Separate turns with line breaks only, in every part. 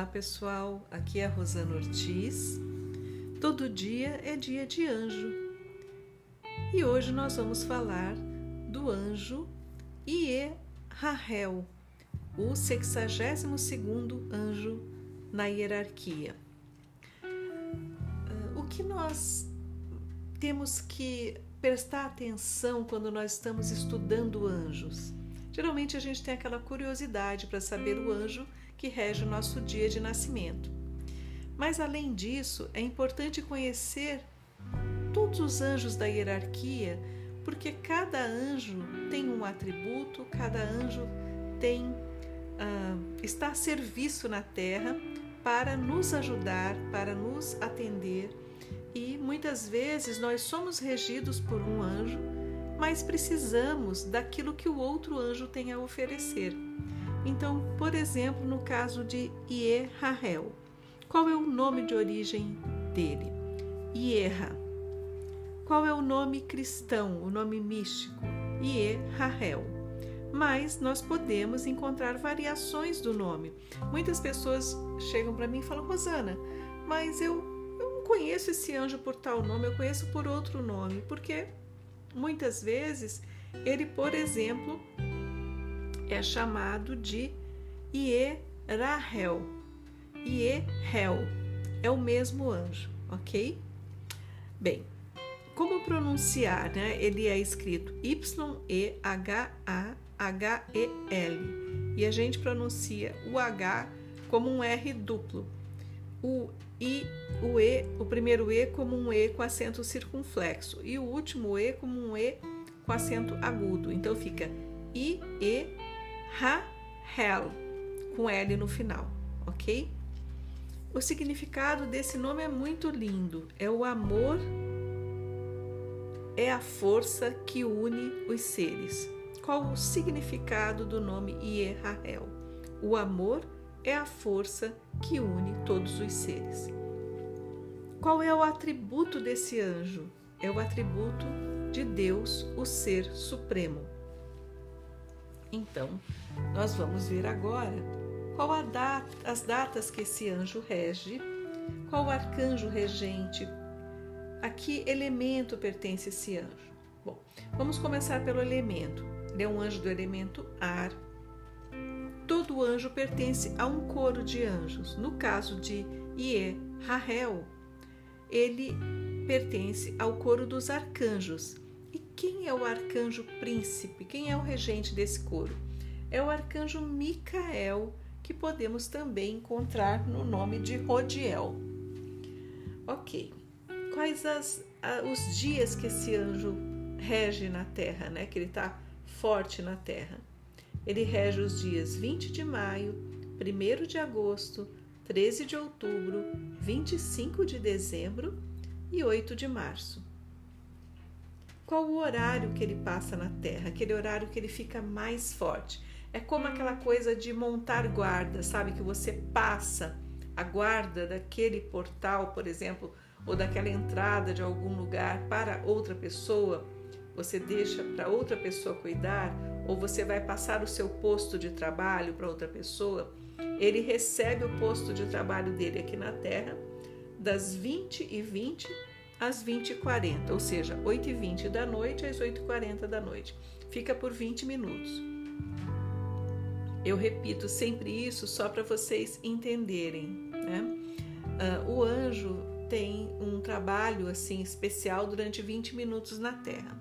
Olá pessoal, aqui é Rosana Ortiz. Todo dia é dia de anjo e hoje nós vamos falar do anjo Ie Rahel, o 62 anjo na hierarquia. Ah, o que nós temos que prestar atenção quando nós estamos estudando anjos? Geralmente a gente tem aquela curiosidade para saber o anjo que rege o nosso dia de nascimento. Mas além disso, é importante conhecer todos os anjos da hierarquia, porque cada anjo tem um atributo, cada anjo tem uh, está a serviço na Terra para nos ajudar, para nos atender. E muitas vezes nós somos regidos por um anjo, mas precisamos daquilo que o outro anjo tem a oferecer. Então, por exemplo, no caso de Ierahel, qual é o nome de origem dele? Ierra. Qual é o nome cristão, o nome místico? Ierahel. Mas nós podemos encontrar variações do nome. Muitas pessoas chegam para mim e falam: Rosana, mas eu, eu não conheço esse anjo por tal nome, eu conheço por outro nome, porque muitas vezes ele, por exemplo, é chamado de Ierahel. Ierahel é o mesmo anjo, ok? Bem, como pronunciar, né? Ele é escrito Y-E-H-A-H-E-L e a gente pronuncia o H como um R duplo. O I, o E, o primeiro E como um E com acento circunflexo e o último E como um E com acento agudo. Então fica I, E, Rahel, com L no final, ok? O significado desse nome é muito lindo. É o amor, é a força que une os seres. Qual o significado do nome Ierahel? O amor é a força que une todos os seres. Qual é o atributo desse anjo? É o atributo de Deus, o Ser Supremo. Então, nós vamos ver agora qual data, as datas que esse anjo rege, qual o arcanjo regente, a que elemento pertence esse anjo. Bom, vamos começar pelo elemento. Ele é um anjo do elemento ar. Todo anjo pertence a um coro de anjos. No caso de Ie Rahel, ele pertence ao coro dos arcanjos quem é o arcanjo príncipe? Quem é o regente desse coro? É o arcanjo Micael, que podemos também encontrar no nome de Rodiel. Ok, quais as, os dias que esse anjo rege na terra, né? Que ele está forte na terra. Ele rege os dias 20 de maio, 1 de agosto, 13 de outubro, 25 de dezembro e 8 de março qual o horário que ele passa na Terra, aquele horário que ele fica mais forte. É como aquela coisa de montar guarda, sabe? Que você passa a guarda daquele portal, por exemplo, ou daquela entrada de algum lugar para outra pessoa, você deixa para outra pessoa cuidar, ou você vai passar o seu posto de trabalho para outra pessoa, ele recebe o posto de trabalho dele aqui na Terra das 20 e 20 às 20h40, ou seja, 8h20 da noite às 8h40 da noite. Fica por 20 minutos. Eu repito sempre isso só para vocês entenderem. Né? Uh, o anjo tem um trabalho assim especial durante 20 minutos na Terra.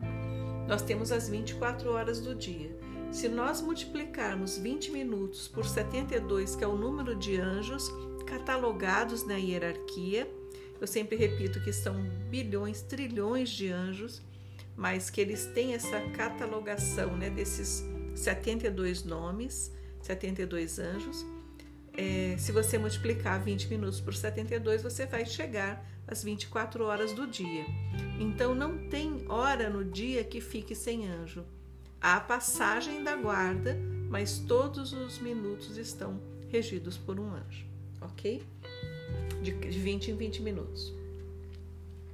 Nós temos as 24 horas do dia. Se nós multiplicarmos 20 minutos por 72, que é o número de anjos catalogados na hierarquia, eu sempre repito que são bilhões, trilhões de anjos, mas que eles têm essa catalogação né, desses 72 nomes, 72 anjos. É, se você multiplicar 20 minutos por 72, você vai chegar às 24 horas do dia. Então não tem hora no dia que fique sem anjo. Há a passagem da guarda, mas todos os minutos estão regidos por um anjo, ok? De, 20 em 20 minutos.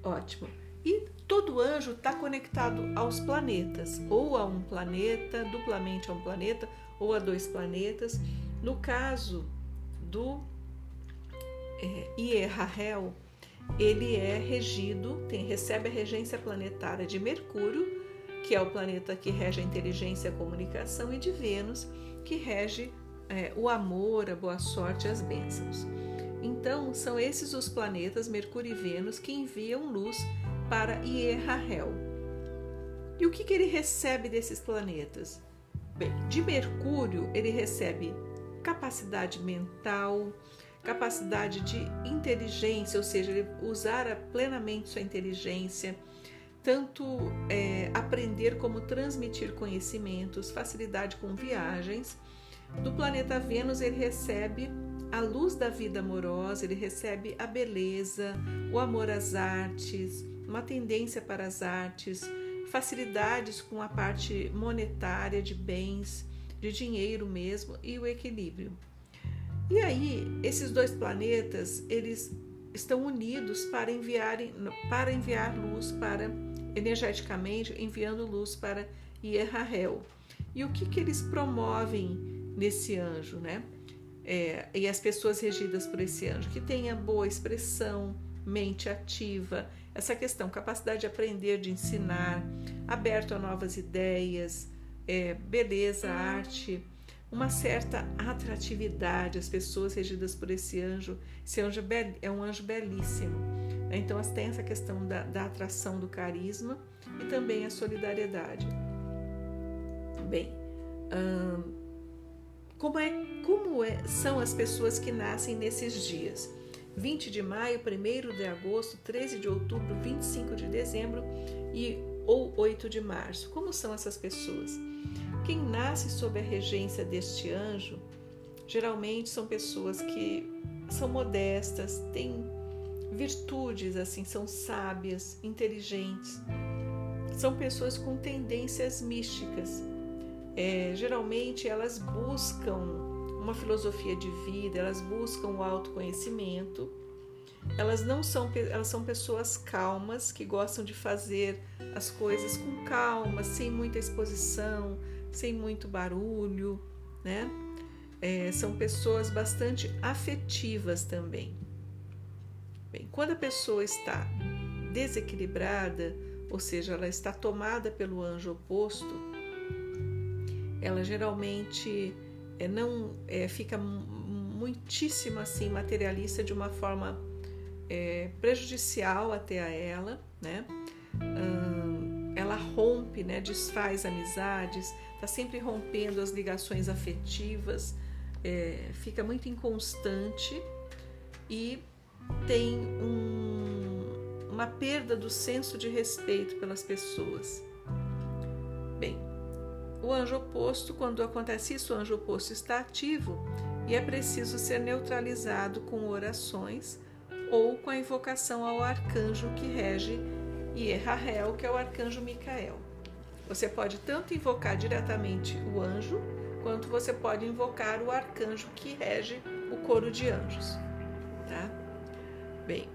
Ótimo. E todo anjo está conectado aos planetas, ou a um planeta, duplamente a um planeta, ou a dois planetas. No caso do é, Ierrahel, ele é regido, tem, recebe a regência planetária de Mercúrio, que é o planeta que rege a inteligência e a comunicação, e de Vênus, que rege é, o amor, a boa sorte e as bênçãos. Então, são esses os planetas, Mercúrio e Vênus, que enviam luz para Ierrahel. E o que, que ele recebe desses planetas? Bem, de Mercúrio, ele recebe capacidade mental, capacidade de inteligência, ou seja, ele usar plenamente sua inteligência, tanto é, aprender como transmitir conhecimentos, facilidade com viagens. Do planeta Vênus, ele recebe a luz da vida amorosa, ele recebe a beleza, o amor às artes, uma tendência para as artes, facilidades com a parte monetária de bens, de dinheiro mesmo e o equilíbrio. E aí, esses dois planetas, eles estão unidos para enviar, para enviar luz para energeticamente enviando luz para Ierrahel. E o que, que eles promovem nesse anjo, né? É, e as pessoas regidas por esse anjo, que tenha boa expressão, mente ativa, essa questão, capacidade de aprender, de ensinar, aberto a novas ideias, é, beleza, arte, uma certa atratividade, as pessoas regidas por esse anjo. Esse anjo é um anjo belíssimo. Então, tem essa questão da, da atração do carisma e também a solidariedade. Bem, hum, como, é, como é, são as pessoas que nascem nesses dias? 20 de maio, 1 de agosto, 13 de outubro, 25 de dezembro e ou 8 de março. Como são essas pessoas? Quem nasce sob a regência deste anjo geralmente são pessoas que são modestas, têm virtudes, assim, são sábias, inteligentes. São pessoas com tendências místicas. É, geralmente elas buscam uma filosofia de vida, elas buscam o autoconhecimento. Elas não são, elas são pessoas calmas que gostam de fazer as coisas com calma, sem muita exposição, sem muito barulho, né? É, são pessoas bastante afetivas também. Bem, quando a pessoa está desequilibrada, ou seja, ela está tomada pelo anjo oposto, ela geralmente é, não é, fica muitíssimo assim materialista de uma forma é, prejudicial até a ela, né? Hum, ela rompe, né? Desfaz amizades, está sempre rompendo as ligações afetivas, é, fica muito inconstante e tem um, uma perda do senso de respeito pelas pessoas. O anjo oposto, quando acontece isso, o anjo oposto está ativo e é preciso ser neutralizado com orações ou com a invocação ao arcanjo que rege Ierrahel, que é o arcanjo Micael. Você pode tanto invocar diretamente o anjo, quanto você pode invocar o arcanjo que rege o coro de anjos. Tá? Bem,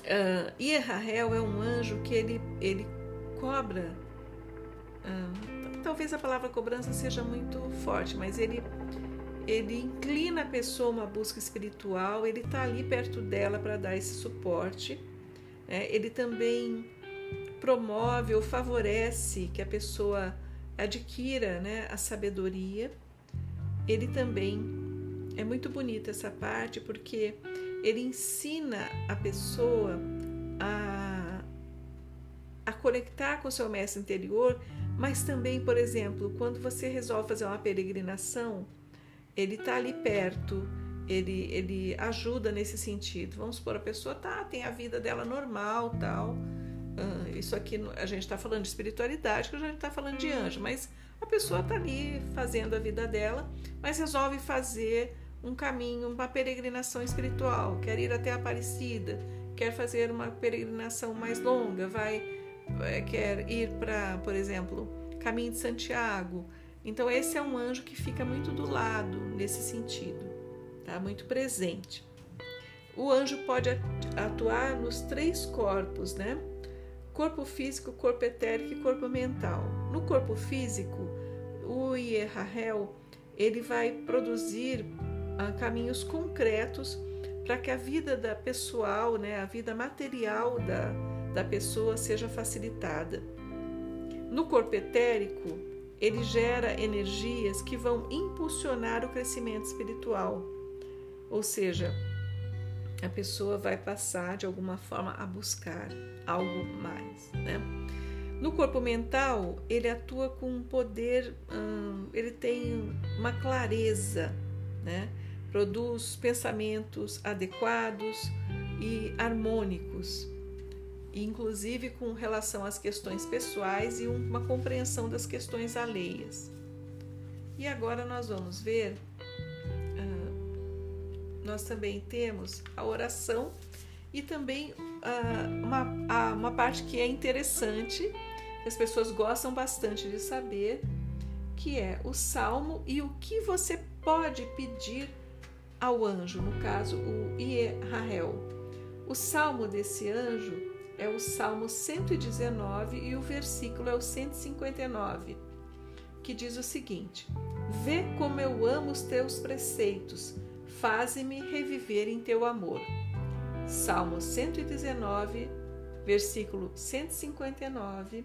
uh, Ierrahel é um anjo que ele, ele cobra. Uh, talvez a palavra cobrança seja muito forte, mas ele ele inclina a pessoa a uma busca espiritual, ele está ali perto dela para dar esse suporte. Né? Ele também promove ou favorece que a pessoa adquira né, a sabedoria. Ele também é muito bonita essa parte porque ele ensina a pessoa a, a conectar com o seu mestre interior, mas também, por exemplo, quando você resolve fazer uma peregrinação, ele está ali perto, ele, ele ajuda nesse sentido. Vamos supor, a pessoa tá, tem a vida dela normal, tal isso aqui a gente está falando de espiritualidade, que a gente está falando de anjo, mas a pessoa está ali fazendo a vida dela, mas resolve fazer um caminho, uma peregrinação espiritual, quer ir até a Aparecida, quer fazer uma peregrinação mais longa, vai quer ir para, por exemplo, Caminho de Santiago. Então esse é um anjo que fica muito do lado nesse sentido, tá? Muito presente. O anjo pode atuar nos três corpos, né? corpo físico, corpo etérico e corpo mental. No corpo físico, o Ierrahel ele vai produzir ah, caminhos concretos para que a vida da pessoal, né, a vida material da, da pessoa seja facilitada. No corpo etérico, ele gera energias que vão impulsionar o crescimento espiritual. Ou seja, a pessoa vai passar de alguma forma a buscar algo mais, né? No corpo mental, ele atua com um poder, hum, ele tem uma clareza, né? Produz pensamentos adequados e harmônicos, inclusive com relação às questões pessoais e uma compreensão das questões alheias. E agora nós vamos ver, uh, nós também temos a oração e também uh, uma, uma parte que é interessante as pessoas gostam bastante de saber, que é o salmo e o que você pode pedir ao anjo, no caso o Ierahel. O salmo desse anjo é o Salmo 119 e o versículo é o 159, que diz o seguinte: Vê como eu amo os teus preceitos, faze-me reviver em teu amor. Salmo 119, versículo 159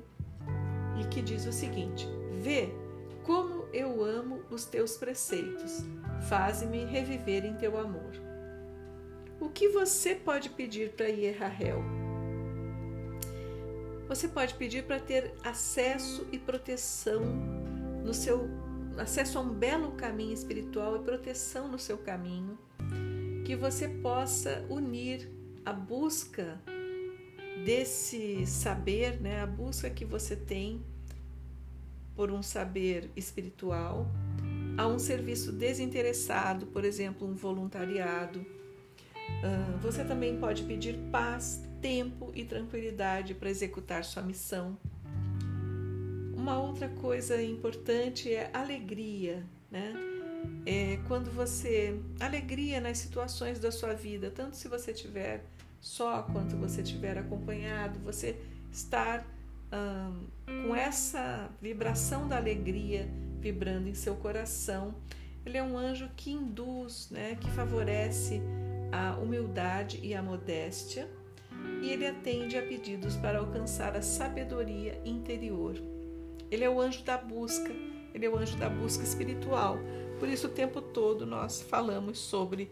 e que diz o seguinte: Vê como eu amo os teus preceitos, faze-me reviver em teu amor. O que você pode pedir para Ierrahel? Você pode pedir para ter acesso e proteção no seu acesso a um belo caminho espiritual e proteção no seu caminho, que você possa unir a busca desse saber, né, a busca que você tem por um saber espiritual, a um serviço desinteressado, por exemplo, um voluntariado. Uh, você também pode pedir paz, tempo e tranquilidade para executar sua missão. Uma outra coisa importante é alegria, né? É quando você alegria nas situações da sua vida, tanto se você tiver só quanto você tiver acompanhado, você estar hum, com essa vibração da alegria vibrando em seu coração. Ele é um anjo que induz, né, que favorece a humildade e a modéstia, e ele atende a pedidos para alcançar a sabedoria interior. Ele é o anjo da busca, ele é o anjo da busca espiritual. Por isso, o tempo todo nós falamos sobre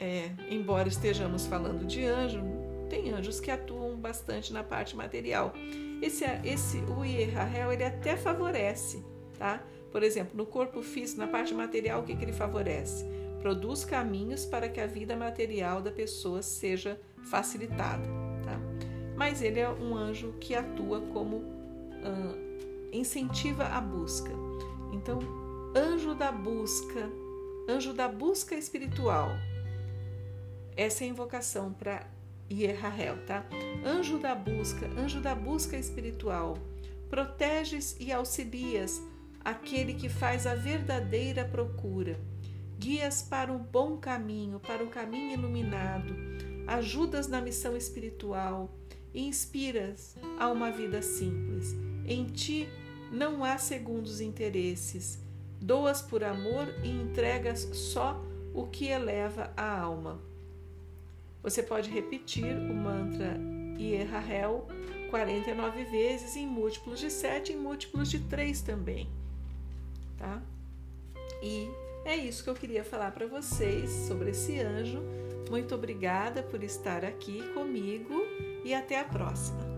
é, embora estejamos falando de anjo, tem anjos que atuam bastante na parte material. Esse, esse o Ierrahel, ele até favorece, tá? Por exemplo, no corpo físico, na parte material, o que, que ele favorece? Produz caminhos para que a vida material da pessoa seja facilitada? Mas ele é um anjo que atua como uh, incentiva a busca. Então, anjo da busca, anjo da busca espiritual, essa é a invocação para Ierrahel, tá? Anjo da busca, anjo da busca espiritual, proteges e auxilias aquele que faz a verdadeira procura. Guias para o bom caminho, para o caminho iluminado, ajudas na missão espiritual inspiras a uma vida simples. Em ti não há segundos interesses. Doas por amor e entregas só o que eleva a alma. Você pode repetir o mantra Ierrahel 49 vezes em múltiplos de 7 em múltiplos de 3 também, tá? E é isso que eu queria falar para vocês sobre esse anjo. Muito obrigada por estar aqui comigo e até a próxima.